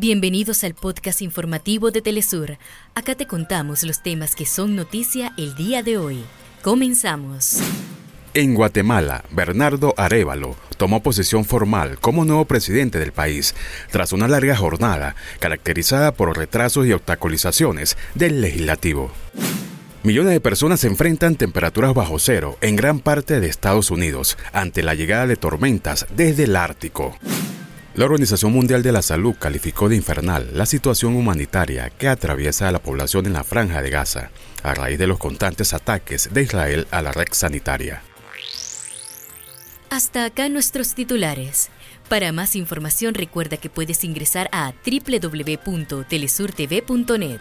Bienvenidos al podcast informativo de Telesur. Acá te contamos los temas que son noticia el día de hoy. Comenzamos. En Guatemala, Bernardo Arevalo tomó posesión formal como nuevo presidente del país, tras una larga jornada caracterizada por retrasos y obstaculizaciones del legislativo. Millones de personas se enfrentan temperaturas bajo cero en gran parte de Estados Unidos ante la llegada de tormentas desde el Ártico. La Organización Mundial de la Salud calificó de infernal la situación humanitaria que atraviesa a la población en la franja de Gaza a raíz de los constantes ataques de Israel a la red sanitaria. Hasta acá nuestros titulares. Para más información recuerda que puedes ingresar a www.telesurtv.net.